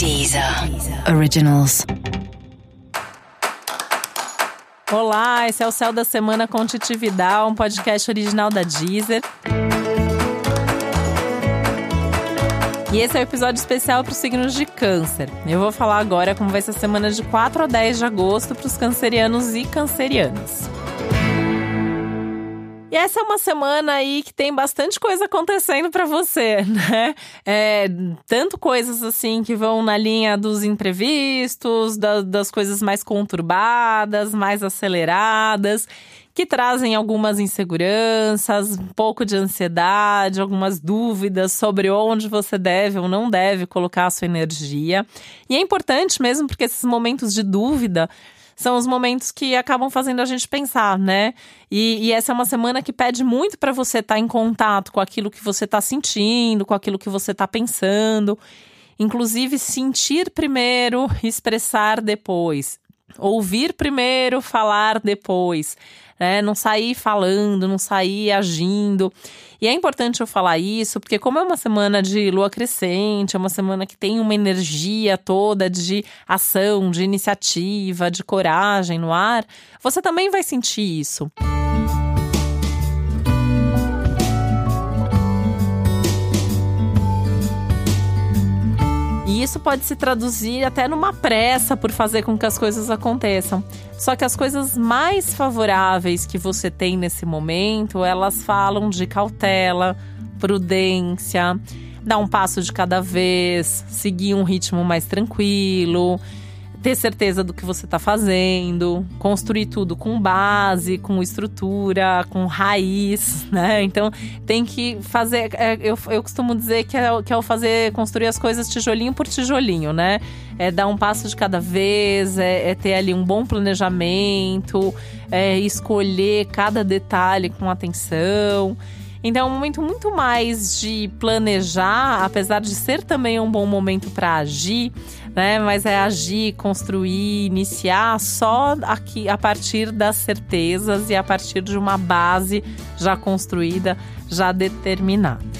Deezer Originals. Olá, esse é o Céu da Semana com Titi Vidal, um podcast original da Deezer. E esse é o um episódio especial para os signos de câncer. Eu vou falar agora como vai ser a semana de 4 a 10 de agosto para os cancerianos e cancerianas. E essa é uma semana aí que tem bastante coisa acontecendo para você, né? É, tanto coisas assim que vão na linha dos imprevistos, da, das coisas mais conturbadas, mais aceleradas, que trazem algumas inseguranças, um pouco de ansiedade, algumas dúvidas sobre onde você deve ou não deve colocar a sua energia. E é importante mesmo porque esses momentos de dúvida são os momentos que acabam fazendo a gente pensar, né? E, e essa é uma semana que pede muito para você estar tá em contato com aquilo que você está sentindo, com aquilo que você está pensando. Inclusive, sentir primeiro, expressar depois. Ouvir primeiro, falar depois né? Não sair falando, não sair agindo. E é importante eu falar isso, porque como é uma semana de lua crescente, é uma semana que tem uma energia toda de ação, de iniciativa, de coragem no ar, você também vai sentir isso. E isso pode se traduzir até numa pressa por fazer com que as coisas aconteçam. Só que as coisas mais favoráveis que você tem nesse momento, elas falam de cautela, prudência, dar um passo de cada vez, seguir um ritmo mais tranquilo, ter certeza do que você está fazendo, construir tudo com base, com estrutura, com raiz, né? Então tem que fazer. É, eu, eu costumo dizer que é, que é o fazer construir as coisas tijolinho por tijolinho, né? É dar um passo de cada vez, é, é ter ali um bom planejamento, é escolher cada detalhe com atenção. Então é um momento muito mais de planejar, apesar de ser também um bom momento para agir né? Mas é agir, construir, iniciar só aqui a partir das certezas e a partir de uma base já construída, já determinada.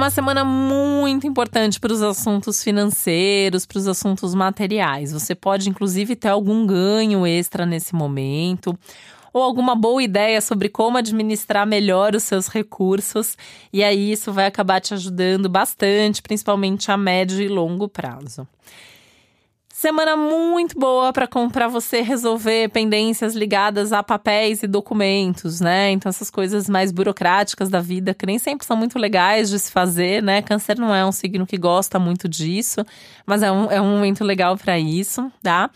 Uma semana muito importante para os assuntos financeiros, para os assuntos materiais. Você pode, inclusive, ter algum ganho extra nesse momento ou alguma boa ideia sobre como administrar melhor os seus recursos. E aí isso vai acabar te ajudando bastante, principalmente a médio e longo prazo. Semana muito boa para você resolver pendências ligadas a papéis e documentos, né? Então, essas coisas mais burocráticas da vida, que nem sempre são muito legais de se fazer, né? Câncer não é um signo que gosta muito disso, mas é um, é um momento legal para isso, tá?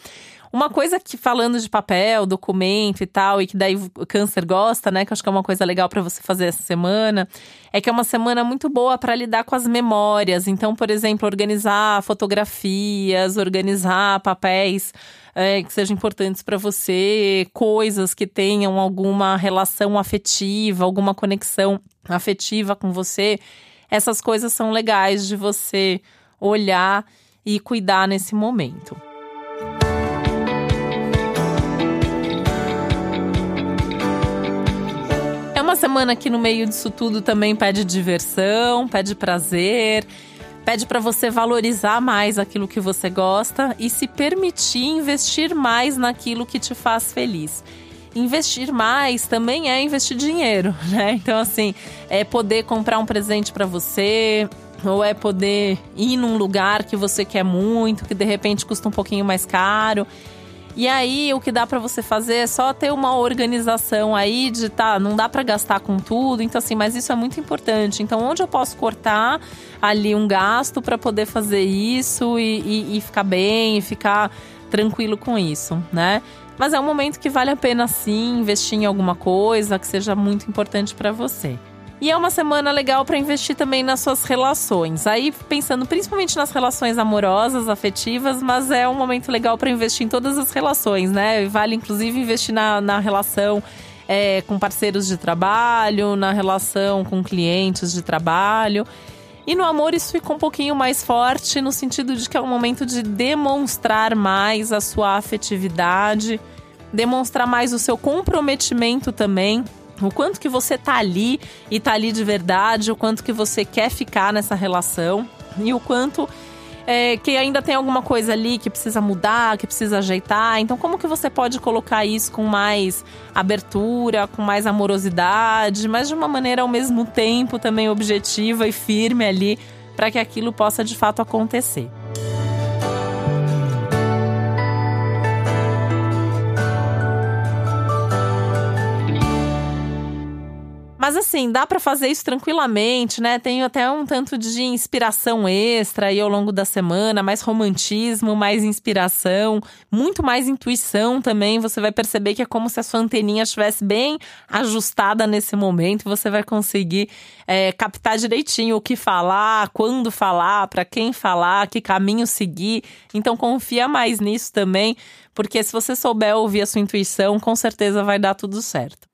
Uma coisa que, falando de papel, documento e tal, e que daí o câncer gosta, né? Que eu acho que é uma coisa legal para você fazer essa semana, é que é uma semana muito boa para lidar com as memórias. Então, por exemplo, organizar fotografias, organizar papéis. É, que sejam importantes para você, coisas que tenham alguma relação afetiva, alguma conexão afetiva com você. Essas coisas são legais de você olhar e cuidar nesse momento. Semana que no meio disso tudo também pede diversão, pede prazer, pede para você valorizar mais aquilo que você gosta e se permitir investir mais naquilo que te faz feliz. Investir mais também é investir dinheiro, né? Então assim, é poder comprar um presente para você, ou é poder ir num lugar que você quer muito, que de repente custa um pouquinho mais caro. E aí o que dá para você fazer é só ter uma organização aí de tá, não dá para gastar com tudo, então assim, mas isso é muito importante. Então onde eu posso cortar ali um gasto para poder fazer isso e, e, e ficar bem, e ficar tranquilo com isso, né? Mas é um momento que vale a pena sim investir em alguma coisa que seja muito importante para você. E é uma semana legal para investir também nas suas relações. Aí pensando principalmente nas relações amorosas, afetivas, mas é um momento legal para investir em todas as relações, né? Vale inclusive investir na, na relação é, com parceiros de trabalho, na relação com clientes de trabalho. E no amor isso fica um pouquinho mais forte, no sentido de que é um momento de demonstrar mais a sua afetividade demonstrar mais o seu comprometimento também o quanto que você tá ali e tá ali de verdade, o quanto que você quer ficar nessa relação e o quanto é, que ainda tem alguma coisa ali que precisa mudar, que precisa ajeitar. Então, como que você pode colocar isso com mais abertura, com mais amorosidade, mas de uma maneira ao mesmo tempo também objetiva e firme ali, para que aquilo possa de fato acontecer? Assim, dá para fazer isso tranquilamente, né? Tenho até um tanto de inspiração extra aí ao longo da semana, mais romantismo, mais inspiração, muito mais intuição também. Você vai perceber que é como se a sua anteninha estivesse bem ajustada nesse momento. Você vai conseguir é, captar direitinho o que falar, quando falar, para quem falar, que caminho seguir. Então confia mais nisso também, porque se você souber ouvir a sua intuição, com certeza vai dar tudo certo.